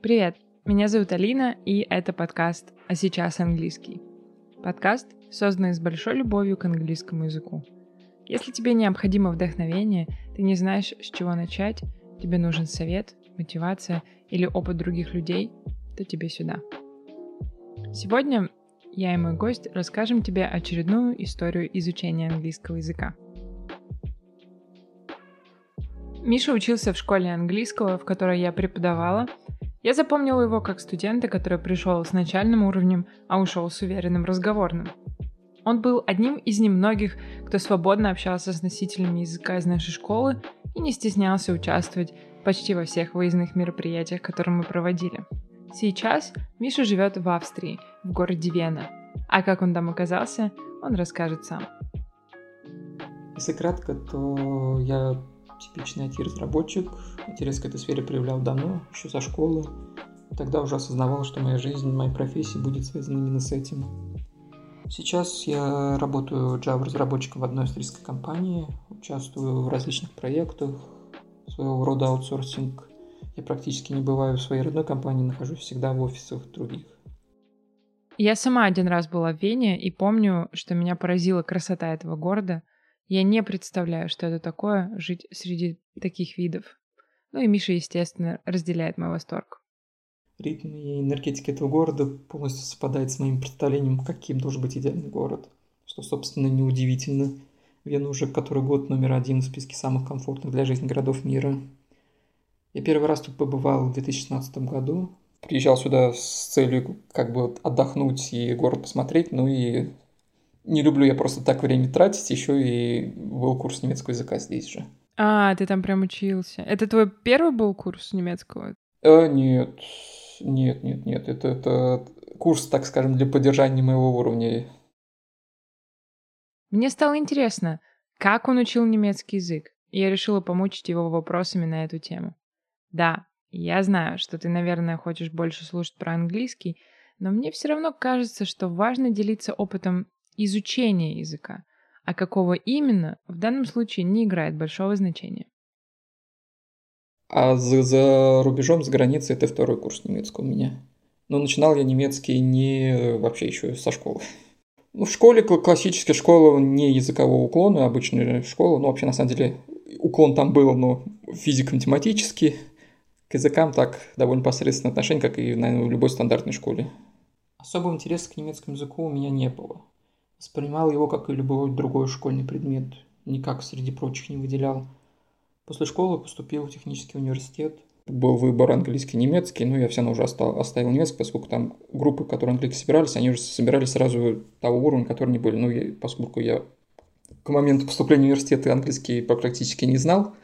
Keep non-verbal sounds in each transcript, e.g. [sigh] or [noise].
Привет, меня зовут Алина, и это подкаст «А сейчас английский». Подкаст, созданный с большой любовью к английскому языку. Если тебе необходимо вдохновение, ты не знаешь, с чего начать, тебе нужен совет, мотивация или опыт других людей, то тебе сюда. Сегодня я и мой гость расскажем тебе очередную историю изучения английского языка. Миша учился в школе английского, в которой я преподавала. Я запомнила его как студента, который пришел с начальным уровнем, а ушел с уверенным разговорным. Он был одним из немногих, кто свободно общался с носителями языка из нашей школы и не стеснялся участвовать почти во всех выездных мероприятиях, которые мы проводили. Сейчас Миша живет в Австрии, в городе Вена. А как он там оказался, он расскажет сам. Если кратко, то я типичный IT-разработчик. Интерес к этой сфере проявлял давно, еще со школы. Тогда уже осознавал, что моя жизнь, моя профессия будет связана именно с этим. Сейчас я работаю Java-разработчиком в одной австрийской компании, участвую в различных проектах, своего рода аутсорсинг. Я практически не бываю в своей родной компании, нахожусь всегда в офисах других. Я сама один раз была в Вене и помню, что меня поразила красота этого города. Я не представляю, что это такое жить среди таких видов. Ну и Миша, естественно, разделяет мой восторг. Ритм и энергетика этого города полностью совпадает с моим представлением, каким должен быть идеальный город. Что, собственно, неудивительно. Вена уже который год номер один в списке самых комфортных для жизни городов мира. Я первый раз тут побывал в 2016 году. Приезжал сюда с целью как бы отдохнуть и город посмотреть, ну и не люблю я просто так время тратить, еще и был курс немецкого языка здесь же. А, ты там прям учился. Это твой первый был курс немецкого? Э, нет, нет, нет, нет. Это, это курс, так скажем, для поддержания моего уровня. Мне стало интересно, как он учил немецкий язык, и я решила помучить его вопросами на эту тему. Да, я знаю, что ты, наверное, хочешь больше слушать про английский, но мне все равно кажется, что важно делиться опытом изучения языка, а какого именно в данном случае не играет большого значения. А за, за рубежом, за границей, это второй курс немецкого у меня. Но начинал я немецкий не вообще еще со школы. Ну, в школе, классическая школа, не языкового уклона, обычная школа. Ну, вообще, на самом деле, уклон там был, но физико-математический. К языкам так довольно посредственное отношение, как и, наверное, в любой стандартной школе. Особого интереса к немецкому языку у меня не было. Воспринимал его, как и любой другой школьный предмет, никак среди прочих не выделял. После школы поступил в технический университет. Был выбор английский-немецкий, но я все равно уже оставил немецкий, поскольку там группы, которые английский собирались, они уже собирались сразу того уровня, который не были. Ну, я, поскольку я к моменту поступления в университет английский практически не знал,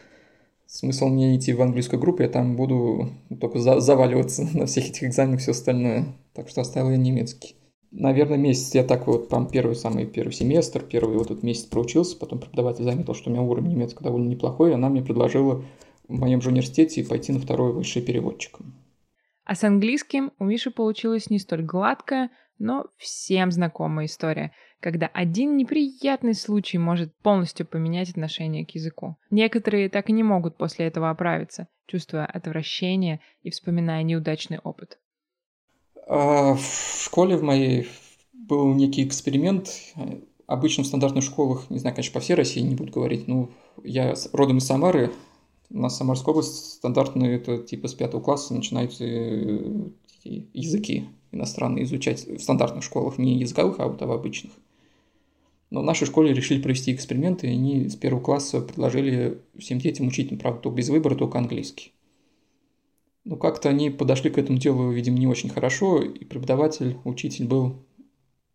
смысл мне идти в английскую группу, я там буду только за заваливаться [laughs] на всех этих экзаменах все остальное. Так что оставил я немецкий наверное, месяц я так вот там первый самый первый семестр, первый вот этот месяц проучился, потом преподаватель заметил, что у меня уровень немецкого довольно неплохой, и она мне предложила в моем же университете пойти на второй высший переводчиком. А с английским у Миши получилась не столь гладкая, но всем знакомая история, когда один неприятный случай может полностью поменять отношение к языку. Некоторые так и не могут после этого оправиться, чувствуя отвращение и вспоминая неудачный опыт. А, в школе в моей был некий эксперимент. Обычно в стандартных школах, не знаю, конечно, по всей России не буду говорить, но я родом из Самары. У нас Самарская область стандартные, это типа с пятого класса начинаются э, языки иностранные изучать в стандартных школах, не языковых, а вот в обычных. Но в нашей школе решили провести эксперименты, и они с первого класса предложили всем детям учить, ну, правда, без выбора, только английский. Ну, как-то они подошли к этому делу, видимо, не очень хорошо, и преподаватель, учитель был,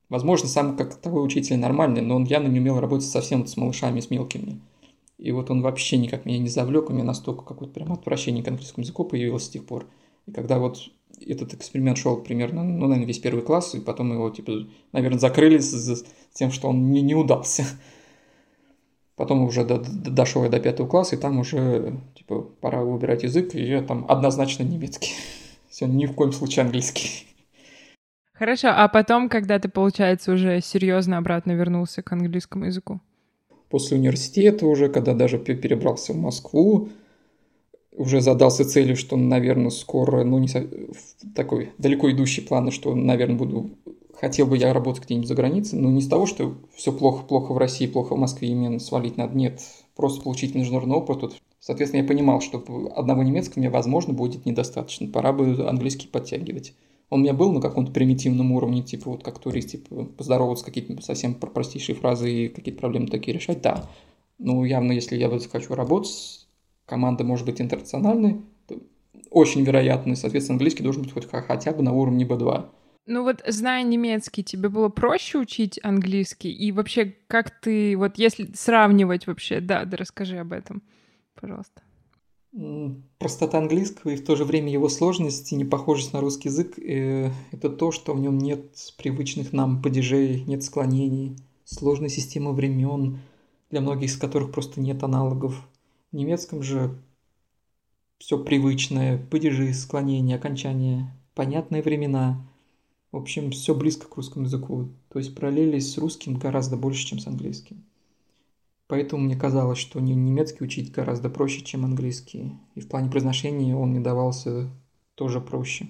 возможно, сам как такой учитель нормальный, но он явно не умел работать совсем с малышами, с мелкими. И вот он вообще никак меня не завлек, у меня настолько какое-то прям отвращение к английскому языку появилось с тех пор. И когда вот этот эксперимент шел примерно, ну, наверное, весь первый класс, и потом его, типа, наверное, закрыли с, с тем, что он не, не удался. Потом уже до, до, дошел я до пятого класса, и там уже, типа, пора выбирать язык, и я там однозначно немецкий. [laughs] Все, ни в коем случае английский. Хорошо, а потом, когда ты, получается, уже серьезно обратно вернулся к английскому языку? После университета уже, когда даже перебрался в Москву, уже задался целью, что, наверное, скоро, ну, не со... такой далеко идущий план, что, наверное, буду хотел бы я работать где-нибудь за границей, но не с того, что все плохо-плохо в России, плохо в Москве, именно свалить надо. Нет, просто получить международный опыт. Соответственно, я понимал, что одного немецкого мне, возможно, будет недостаточно. Пора бы английский подтягивать. Он у меня был на каком-то примитивном уровне, типа вот как турист, типа поздороваться, какие-то совсем простейшие фразы и какие-то проблемы такие решать, да. Ну, явно, если я вот хочу работать, команда может быть интернациональной, очень вероятно, соответственно, английский должен быть хоть хотя бы на уровне B2. Ну вот, зная немецкий, тебе было проще учить английский? И вообще, как ты, вот если сравнивать вообще, да, да расскажи об этом, пожалуйста. Простота английского и в то же время его сложность и непохожесть на русский язык э, – это то, что в нем нет привычных нам падежей, нет склонений, сложной системы времен, для многих из которых просто нет аналогов. В немецком же все привычное, падежи, склонения, окончания, понятные времена – в общем, все близко к русскому языку. То есть параллели с русским гораздо больше, чем с английским. Поэтому мне казалось, что немецкий учить гораздо проще, чем английский. И в плане произношения он мне давался тоже проще.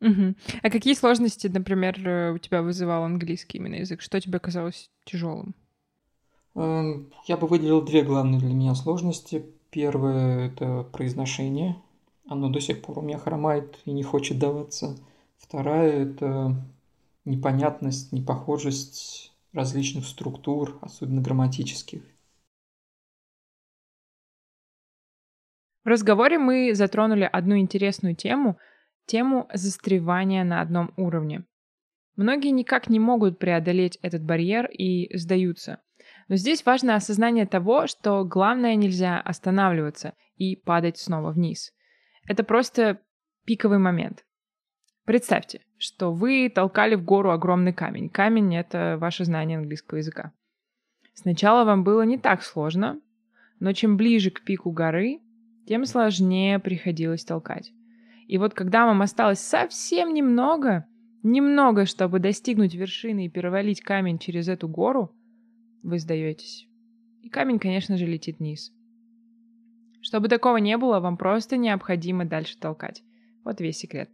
Угу. А какие сложности, например, у тебя вызывал английский именно язык? Что тебе казалось тяжелым? Эм, я бы выделил две главные для меня сложности. Первое – это произношение. Оно до сих пор у меня хромает и не хочет даваться – Вторая – это непонятность, непохожесть различных структур, особенно грамматических. В разговоре мы затронули одну интересную тему – тему застревания на одном уровне. Многие никак не могут преодолеть этот барьер и сдаются. Но здесь важно осознание того, что главное нельзя останавливаться и падать снова вниз. Это просто пиковый момент. Представьте, что вы толкали в гору огромный камень. Камень — это ваше знание английского языка. Сначала вам было не так сложно, но чем ближе к пику горы, тем сложнее приходилось толкать. И вот когда вам осталось совсем немного, немного, чтобы достигнуть вершины и перевалить камень через эту гору, вы сдаетесь. И камень, конечно же, летит вниз. Чтобы такого не было, вам просто необходимо дальше толкать. Вот весь секрет –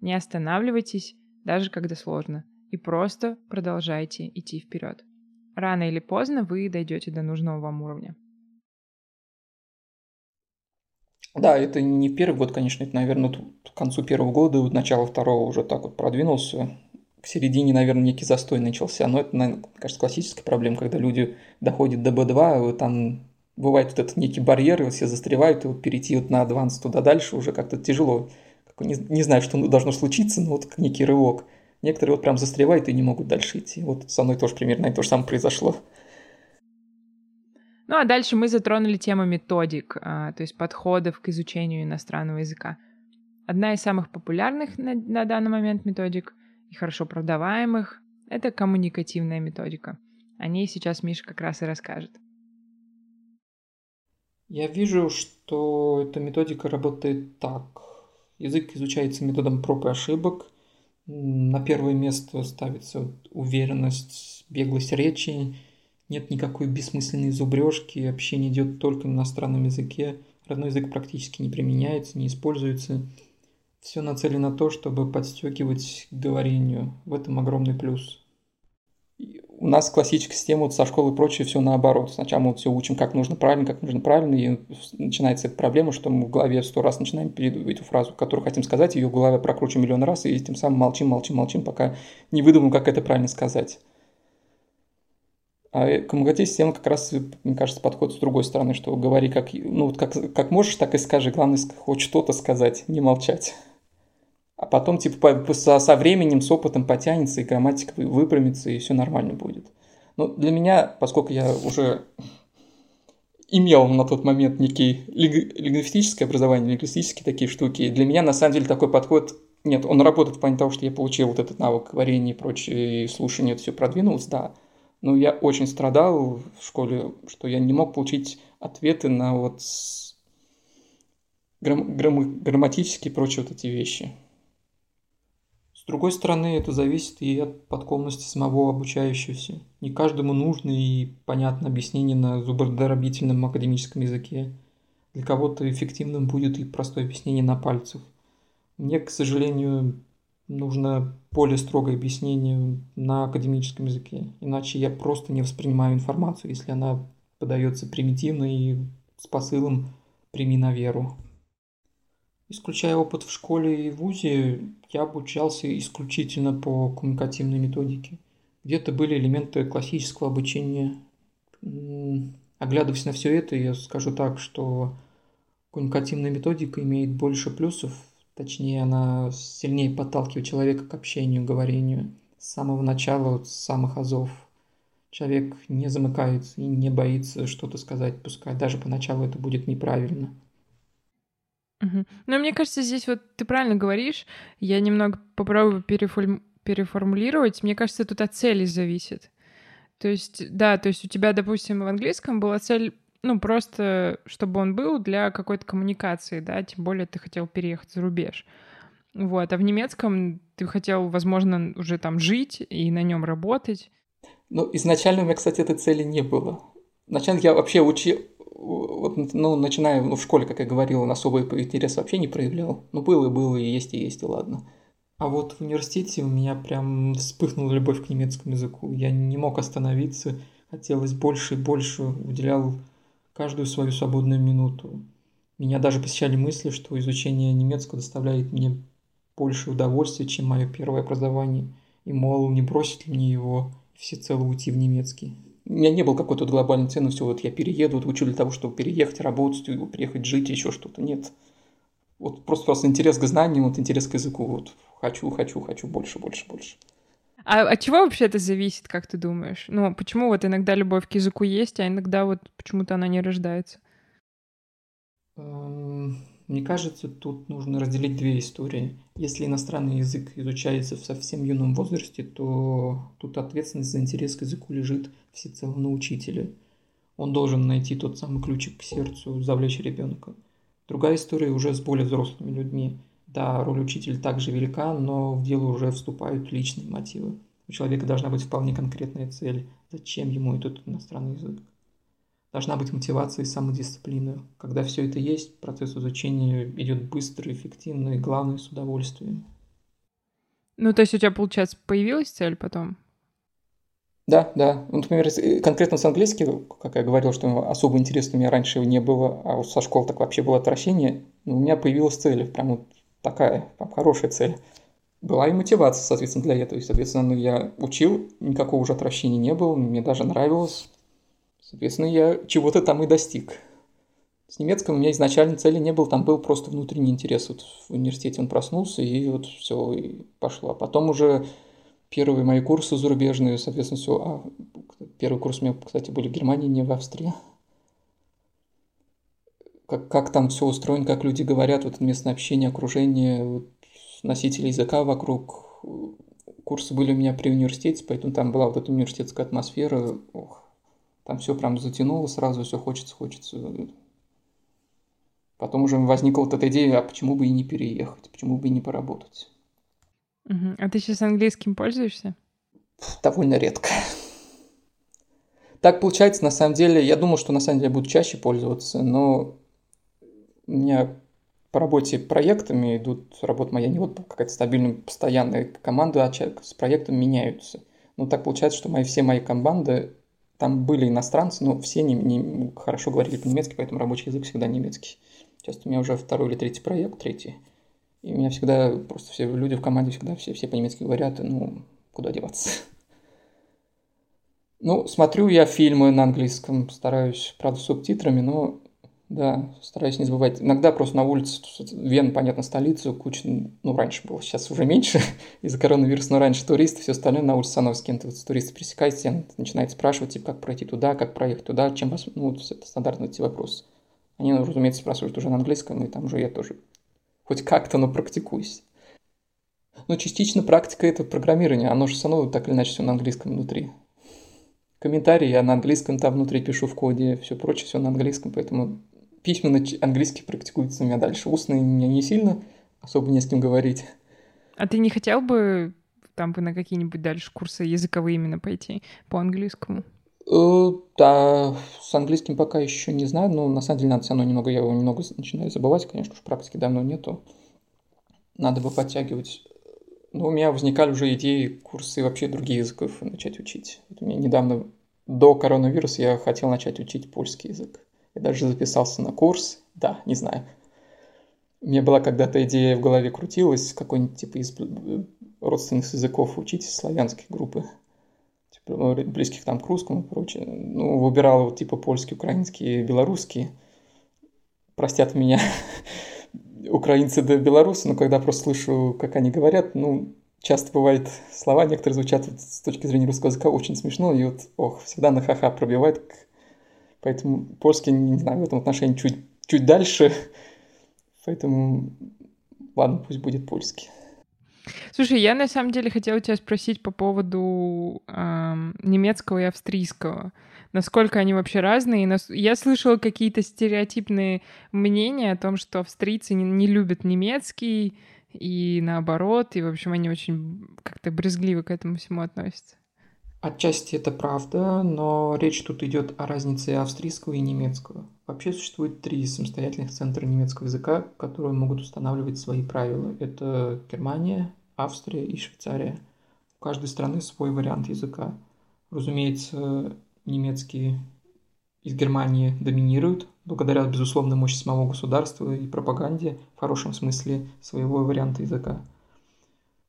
не останавливайтесь, даже когда сложно, и просто продолжайте идти вперед. Рано или поздно вы дойдете до нужного вам уровня. Да, это не первый год, конечно, это, наверное, к концу первого года, вот начало второго уже так вот продвинулся. К середине, наверное, некий застой начался. Но это, наверное, кажется, классическая проблема, когда люди доходят до B2, вот там бывает вот этот некий барьер, и все застревают, и вот перейти вот на адванс туда дальше уже как-то тяжело не, не знаю, что должно случиться, но вот некий рывок. Некоторые вот прям застревают и не могут дальше идти. Вот со мной тоже примерно то же самое произошло. Ну а дальше мы затронули тему методик, а, то есть подходов к изучению иностранного языка. Одна из самых популярных на, на данный момент методик и хорошо продаваемых – это коммуникативная методика. О ней сейчас Миша как раз и расскажет. Я вижу, что эта методика работает так. Язык изучается методом проб и ошибок. На первое место ставится уверенность, беглость речи. Нет никакой бессмысленной зубрежки, общение идет только на иностранном языке. Родной язык практически не применяется, не используется. Все нацелено на то, чтобы подстегивать к говорению. В этом огромный плюс у нас классическая система вот со школы и прочее все наоборот. Сначала мы вот все учим, как нужно правильно, как нужно правильно, и начинается проблема, что мы в голове сто раз начинаем передавать эту фразу, которую хотим сказать, ее в голове прокручиваем миллион раз, и тем самым молчим, молчим, молчим, пока не выдумаем, как это правильно сказать. А коммуникативная система как раз, мне кажется, подходит с другой стороны, что говори как, ну, вот как, как можешь, так и скажи. Главное, хоть что-то сказать, не молчать а потом типа со, со временем, с опытом потянется, и грамматика выпрямится, и все нормально будет. Но для меня, поскольку я уже имел на тот момент некий лингвистическое образование, лингвистические такие штуки, для меня на самом деле такой подход нет, он работает в плане того, что я получил вот этот навык говорения и прочее, и слушания, это все продвинулось, да. Но я очень страдал в школе, что я не мог получить ответы на вот грамм, грамм, грамматические и прочие вот эти вещи. Другой стороны, это зависит и от подкованности самого обучающегося. Не каждому нужно и понятно объяснение на зубодробительном академическом языке. Для кого-то эффективным будет и простое объяснение на пальцах. Мне, к сожалению, нужно более строгое объяснение на академическом языке. Иначе я просто не воспринимаю информацию, если она подается примитивно и с посылом «прими на веру». Исключая опыт в школе и вузе, я обучался исключительно по коммуникативной методике. Где-то были элементы классического обучения. Оглядываясь на все это, я скажу так, что коммуникативная методика имеет больше плюсов, точнее она сильнее подталкивает человека к общению, говорению с самого начала, с самых азов. Человек не замыкается и не боится что-то сказать, пускай даже поначалу это будет неправильно – Угу. Но мне кажется, здесь вот ты правильно говоришь. Я немного попробую переформ... переформулировать. Мне кажется, тут от цели зависит. То есть, да, то есть у тебя, допустим, в английском была цель, ну, просто, чтобы он был для какой-то коммуникации, да, тем более ты хотел переехать за рубеж. Вот, а в немецком ты хотел, возможно, уже там жить и на нем работать. Ну, изначально у меня, кстати, этой цели не было. Вначале я вообще учил, вот, ну, начиная ну, в школе, как я говорил, особый интерес вообще не проявлял. Ну, было и было, и есть и есть, и ладно. А вот в университете у меня прям вспыхнула любовь к немецкому языку. Я не мог остановиться, хотелось больше и больше, уделял каждую свою свободную минуту. Меня даже посещали мысли, что изучение немецкого доставляет мне больше удовольствия, чем мое первое образование. И, мол, не бросить ли мне его всецело уйти в немецкий. У меня не было какой-то глобальной ценности, вот я перееду, вот учу для того, чтобы переехать, работать, приехать жить, еще что-то. Нет. Вот просто, просто интерес к знаниям, вот интерес к языку. Вот хочу, хочу, хочу больше, больше, больше. А от чего вообще это зависит, как ты думаешь? Ну, почему вот иногда любовь к языку есть, а иногда вот почему-то она не рождается? Мне кажется, тут нужно разделить две истории. Если иностранный язык изучается в совсем юном возрасте, то тут ответственность за интерес к языку лежит всецело на учителе. Он должен найти тот самый ключик к сердцу, завлечь ребенка. Другая история уже с более взрослыми людьми. Да, роль учителя также велика, но в дело уже вступают личные мотивы. У человека должна быть вполне конкретная цель, зачем ему этот иностранный язык. Должна быть мотивация и самодисциплина. Когда все это есть, процесс изучения идет быстро, эффективно и, главное, с удовольствием. Ну, то есть у тебя, получается, появилась цель потом? Да, да. Ну, например, конкретно с английским, как я говорил, что особо интересно у меня раньше не было, а вот со школы так вообще было отвращение, ну, у меня появилась цель, прям вот такая, прям хорошая цель. Была и мотивация, соответственно, для этого. И, соответственно, ну, я учил, никакого уже отвращения не было, мне даже нравилось. Соответственно, я чего-то там и достиг. С немецким у меня изначально цели не было, там был просто внутренний интерес. Вот в университете он проснулся, и вот все, и пошло. А потом уже первые мои курсы зарубежные, соответственно, все. А первый курс у меня, кстати, были в Германии, не в Австрии. Как, как там все устроено, как люди говорят, вот местное общение, окружение, вот, носители языка вокруг. Курсы были у меня при университете, поэтому там была вот эта университетская атмосфера. Ох, там все прям затянуло, сразу все хочется, хочется. Потом уже возникла вот эта идея, а почему бы и не переехать, почему бы и не поработать. Угу. А ты сейчас английским пользуешься? Довольно редко. Так получается, на самом деле, я думал, что на самом деле буду чаще пользоваться, но у меня по работе проектами идут, работа моя не вот какая-то стабильная, постоянная команда, а с проектом меняются. Ну, так получается, что мои, все мои команды там были иностранцы, но все не, не хорошо говорили по-немецки, поэтому рабочий язык всегда немецкий. Сейчас у меня уже второй или третий проект, третий. И у меня всегда, просто все люди в команде всегда все, все по-немецки говорят, ну, куда деваться. Ну, смотрю я фильмы на английском, стараюсь, правда, с субтитрами, но да, стараюсь не забывать. Иногда просто на улице, Вен, понятно, столица, куча, ну, раньше было, сейчас уже меньше [laughs] из-за коронавируса, но раньше туристы, все остальное на улице становится с кем-то, вот, туристы пересекаются, начинает спрашивать, типа, как пройти туда, как проехать туда, чем вас, ну, вот, это стандартные эти вопросы. Они, ну, разумеется, спрашивают уже на английском, и там уже я тоже хоть как-то, но практикуюсь. Но частично практика это программирование, оно же все так или иначе все на английском внутри. Комментарии я на английском там внутри пишу в коде, все прочее, все на английском, поэтому письменно английский практикуется у меня дальше. Устный мне не сильно, особо не с кем говорить. А ты не хотел бы там бы на какие-нибудь дальше курсы языковые именно пойти по английскому? Э, да, с английским пока еще не знаю, но на самом деле надо все равно немного, я его немного начинаю забывать, конечно, уж практики давно нету. Надо бы подтягивать. Но у меня возникали уже идеи курсы вообще других языков начать учить. Вот у меня недавно, до коронавируса, я хотел начать учить польский язык. Я даже записался на курс, да, не знаю. У меня была когда-то идея в голове крутилась, какой-нибудь типа из родственных языков учить славянские группы типа, близких там к русскому и прочее. Ну, выбирал вот типа польский, украинский, белорусский. Простят меня [laughs] украинцы да белорусы, но когда просто слышу, как они говорят, ну, часто бывает слова, некоторые звучат вот, с точки зрения русского языка очень смешно, и вот, ох, всегда на ха-ха пробивает. Поэтому польский, не знаю, в этом отношении чуть, чуть дальше. Поэтому, ладно, пусть будет польский. Слушай, я на самом деле хотела тебя спросить по поводу э, немецкого и австрийского. Насколько они вообще разные? Я слышала какие-то стереотипные мнения о том, что австрийцы не, не любят немецкий, и наоборот, и, в общем, они очень как-то брезгливо к этому всему относятся. Отчасти это правда, но речь тут идет о разнице австрийского и немецкого. Вообще существует три самостоятельных центра немецкого языка, которые могут устанавливать свои правила. Это Германия, Австрия и Швейцария. У каждой страны свой вариант языка. Разумеется, немецкий из Германии доминирует, благодаря безусловной мощи самого государства и пропаганде, в хорошем смысле, своего варианта языка.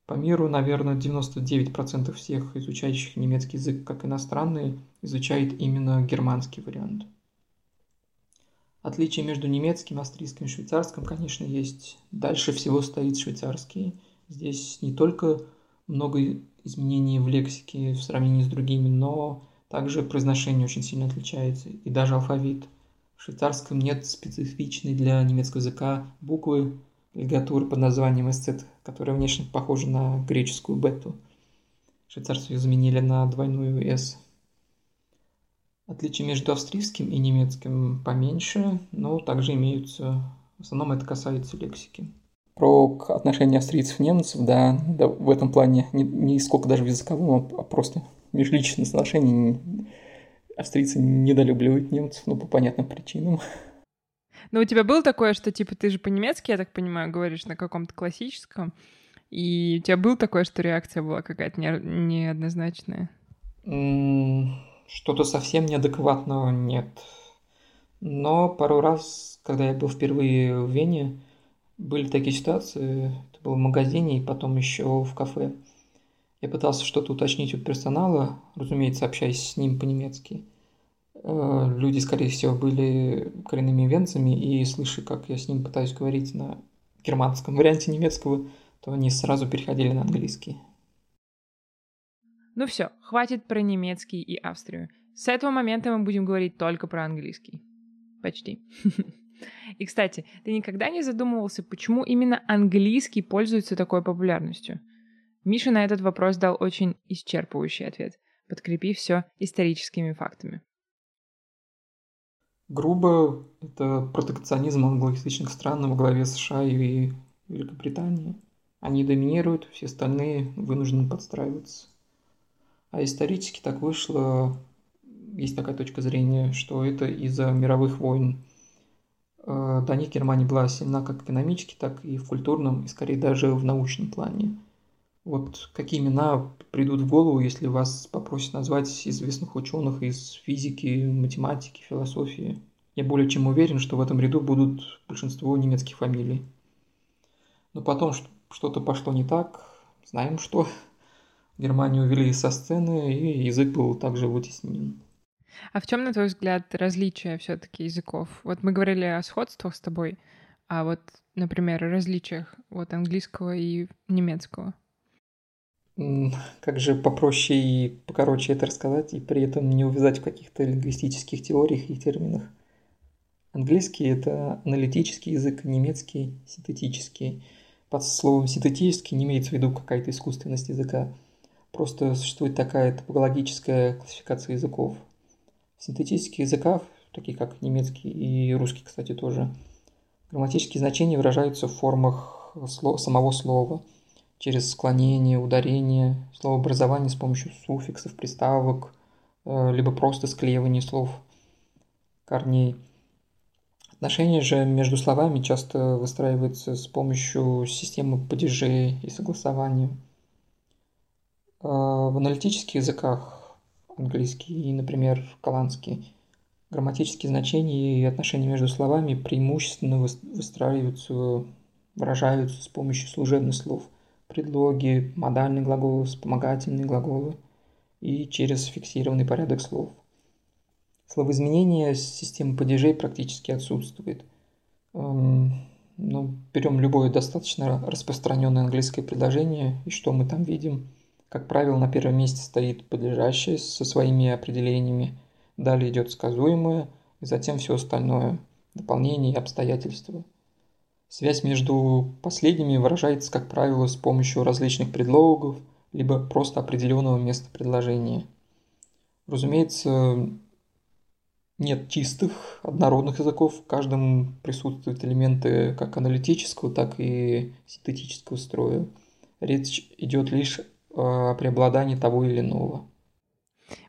По миру, наверное, 99% всех изучающих немецкий язык как иностранный изучает именно германский вариант. Отличие между немецким, австрийским и швейцарским, конечно, есть. Дальше всего стоит швейцарский – Здесь не только много изменений в лексике в сравнении с другими, но также произношение очень сильно отличается, и даже алфавит. В швейцарском нет специфичной для немецкого языка буквы лигатуры под названием эсцет, которая внешне похожа на греческую бету. Швейцарцы ее заменили на двойную «с». Отличия между австрийским и немецким поменьше, но также имеются. В основном это касается лексики про отношения австрийцев и немцев, да, да, в этом плане не, не сколько даже в языковом, а просто межличностных отношений австрийцы недолюбливают немцев, ну, по понятным причинам. Ну, у тебя было такое, что, типа, ты же по-немецки, я так понимаю, говоришь на каком-то классическом, и у тебя было такое, что реакция была какая-то не, неоднозначная? Что-то совсем неадекватного нет. Но пару раз, когда я был впервые в Вене, были такие ситуации, это было в магазине и потом еще в кафе. Я пытался что-то уточнить у персонала, разумеется, общаясь с ним по-немецки. Э, люди, скорее всего, были коренными венцами, и слыша, как я с ним пытаюсь говорить на германском варианте немецкого, то они сразу переходили на английский. Ну все, хватит про немецкий и Австрию. С этого момента мы будем говорить только про английский. Почти. [laughs] И, кстати, ты никогда не задумывался, почему именно английский пользуется такой популярностью? Миша на этот вопрос дал очень исчерпывающий ответ, подкрепив все историческими фактами. Грубо, это протекционизм англоязычных стран во главе США и Великобритании. Они доминируют, все остальные вынуждены подстраиваться. А исторически так вышло, есть такая точка зрения, что это из-за мировых войн Э, до них Германия была сильна как экономически, так и в культурном, и скорее даже в научном плане. Вот какие имена придут в голову, если вас попросят назвать известных ученых из физики, математики, философии? Я более чем уверен, что в этом ряду будут большинство немецких фамилий. Но потом что-то пошло не так, знаем что. [laughs] Германию увели со сцены, и язык был также вытеснен. А в чем, на твой взгляд, различия все-таки языков? Вот мы говорили о сходствах с тобой, а вот, например, о различиях вот английского и немецкого. Как же попроще и покороче это рассказать, и при этом не увязать в каких-то лингвистических теориях и терминах. Английский – это аналитический язык, немецкий – синтетический. Под словом синтетический не имеется в виду какая-то искусственность языка. Просто существует такая топологическая классификация языков – в синтетических языках, таких как немецкий и русский, кстати, тоже, грамматические значения выражаются в формах слов, самого слова, через склонение, ударение, словообразование с помощью суффиксов, приставок, э, либо просто склеивание слов, корней. Отношения же между словами часто выстраиваются с помощью системы падежей и согласования. Э, в аналитических языках, английский и, например, голландский, грамматические значения и отношения между словами преимущественно выстраиваются, выражаются с помощью служебных слов – предлоги, модальные глаголы, вспомогательные глаголы и через фиксированный порядок слов. Словоизменение системы падежей практически отсутствует. Эм, ну, берем любое достаточно распространенное английское предложение, и что мы там видим? Как правило, на первом месте стоит подлежащее со своими определениями, далее идет сказуемое, и затем все остальное, дополнение и обстоятельства – Связь между последними выражается, как правило, с помощью различных предлогов, либо просто определенного места предложения. Разумеется, нет чистых, однородных языков, в каждом присутствуют элементы как аналитического, так и синтетического строя. Речь идет лишь о преобладании того или иного.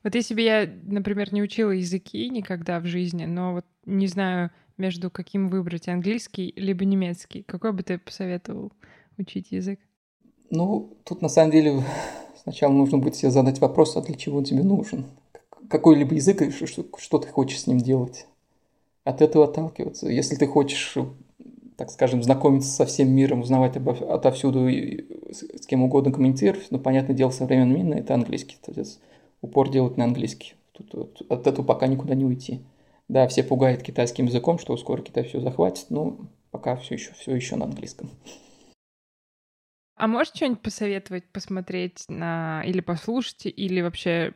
Вот если бы я, например, не учила языки никогда в жизни, но вот не знаю, между каким выбрать, английский либо немецкий? Какой бы ты посоветовал учить язык? Ну, тут на самом деле сначала нужно будет себе задать вопрос, а для чего он тебе нужен? Какой-либо язык, и что, что ты хочешь с ним делать? От этого отталкиваться. Если ты хочешь, так скажем, знакомиться со всем миром, узнавать обо, отовсюду и с кем угодно коммуницировать, ну, понятное дело, современный мир – это английский. То есть упор делать на английский. Тут, от этого пока никуда не уйти. Да, все пугают китайским языком, что скоро Китай все захватит, но пока все еще, все еще на английском. А можешь что-нибудь посоветовать, посмотреть на или послушать, или вообще,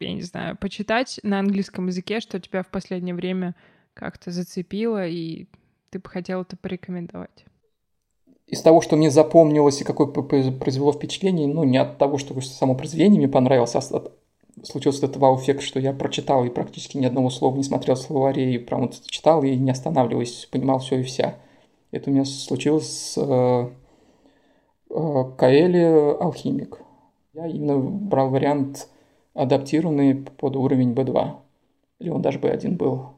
я не знаю, почитать на английском языке, что тебя в последнее время как-то зацепило, и ты бы хотел это порекомендовать? Из того, что мне запомнилось и какое произвело впечатление, ну, не от того, что само произведение мне понравилось, а от случился этот вау-эффект, что я прочитал и практически ни одного слова не смотрел словаре, и прям вот читал и не останавливаясь, понимал все и вся. Это у меня случилось с э, э, Каэли «Алхимик». Я именно брал вариант адаптированный под уровень B2. Или он даже B1 был.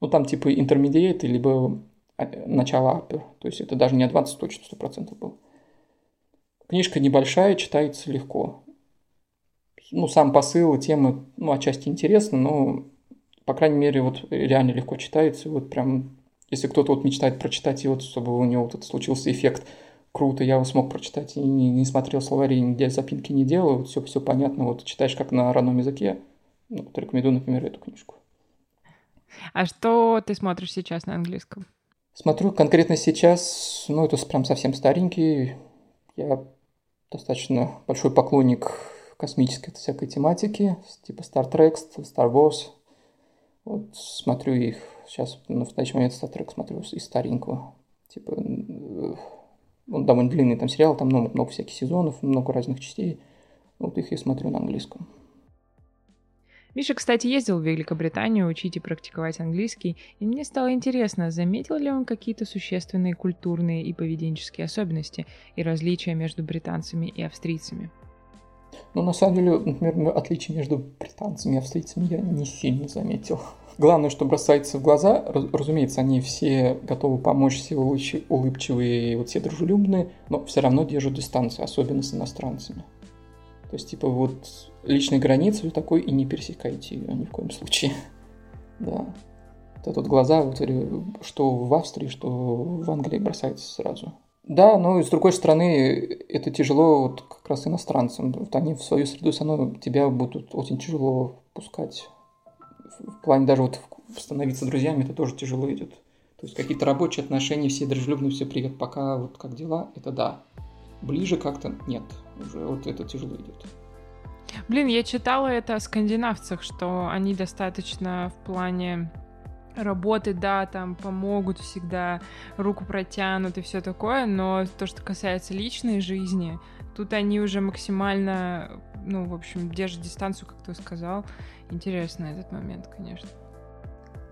Ну, там типа интермедиат, либо э, начало upper. То есть это даже не Advanced точно 100% был. Книжка небольшая, читается легко ну, сам посыл, тема, ну, отчасти интересна, но, по крайней мере, вот реально легко читается. Вот прям, если кто-то вот мечтает прочитать, и вот чтобы у него вот этот случился эффект круто, я его смог прочитать и не, не смотрел словари, нигде запинки не делал, вот все, все понятно, вот читаешь как на родном языке, ну, вот рекомендую, например, эту книжку. А что ты смотришь сейчас на английском? Смотрю конкретно сейчас, ну, это прям совсем старенький. Я достаточно большой поклонник космической всякой тематики, типа Star Trek, Star Wars. Вот смотрю их. Сейчас на настоящий момент Star Trek смотрю из старенького. Типа, он довольно длинный там сериал, там много, много всяких сезонов, много разных частей. Вот их я смотрю на английском. Миша, кстати, ездил в Великобританию учить и практиковать английский, и мне стало интересно, заметил ли он какие-то существенные культурные и поведенческие особенности и различия между британцами и австрийцами. Но на самом деле, например, отличий между британцами и австрийцами я не сильно заметил. Главное, что бросается в глаза, разумеется, они все готовы помочь, все улыбчивые, вот все дружелюбные, но все равно держат дистанцию, особенно с иностранцами. То есть, типа, вот личной границы такой и не пересекайте ее ни в коем случае. [laughs] Да. Вот вот глаза, вот, что в Австрии, что в Англии бросается сразу. Да, но с другой стороны, это тяжело вот как раз иностранцам. Вот они в свою среду все равно тебя будут очень тяжело пускать. В плане даже вот становиться друзьями это тоже тяжело идет. То есть какие-то рабочие отношения, все дружелюбные, все привет, пока вот как дела, это да. Ближе как-то нет, уже вот это тяжело идет. Блин, я читала это о скандинавцах, что они достаточно в плане работы, да, там помогут всегда, руку протянут и все такое, но то, что касается личной жизни, тут они уже максимально, ну, в общем, держат дистанцию, как ты сказал. Интересно этот момент, конечно.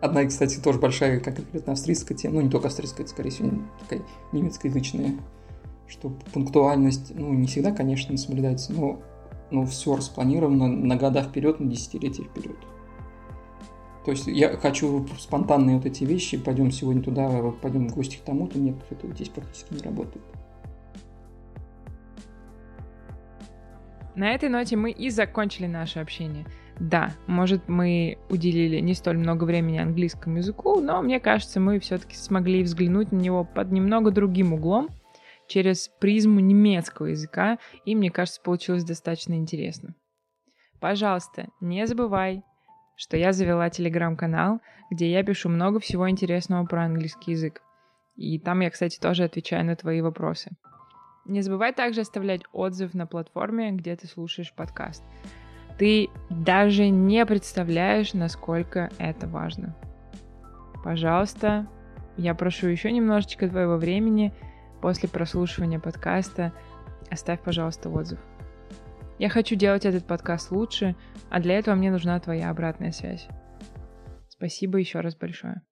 Одна, кстати, тоже большая, как конкретно австрийская тема, ну, не только австрийская, скорее всего, такая немецкоязычная, что пунктуальность, ну, не всегда, конечно, не соблюдается, но ну, все распланировано на года вперед, на десятилетия вперед. То есть я хочу спонтанные вот эти вещи, пойдем сегодня туда, пойдем в гости к тому-то, нет, это здесь практически не работает. На этой ноте мы и закончили наше общение. Да, может, мы уделили не столь много времени английскому языку, но мне кажется, мы все-таки смогли взглянуть на него под немного другим углом, через призму немецкого языка, и мне кажется, получилось достаточно интересно. Пожалуйста, не забывай, что я завела телеграм-канал, где я пишу много всего интересного про английский язык. И там я, кстати, тоже отвечаю на твои вопросы. Не забывай также оставлять отзыв на платформе, где ты слушаешь подкаст. Ты даже не представляешь, насколько это важно. Пожалуйста, я прошу еще немножечко твоего времени после прослушивания подкаста. Оставь, пожалуйста, отзыв. Я хочу делать этот подкаст лучше, а для этого мне нужна твоя обратная связь. Спасибо еще раз большое.